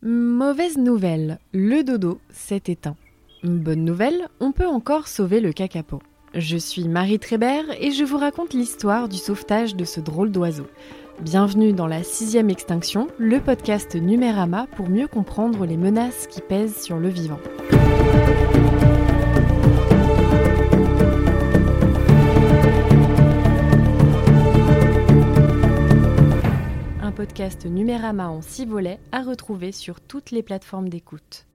Mauvaise nouvelle, le dodo s'est éteint. Bonne nouvelle, on peut encore sauver le kakapo. Je suis Marie Trébert et je vous raconte l'histoire du sauvetage de ce drôle d'oiseau. Bienvenue dans la sixième extinction, le podcast Numérama pour mieux comprendre les menaces qui pèsent sur le vivant. Podcast Numérama en 6 volets à retrouver sur toutes les plateformes d'écoute.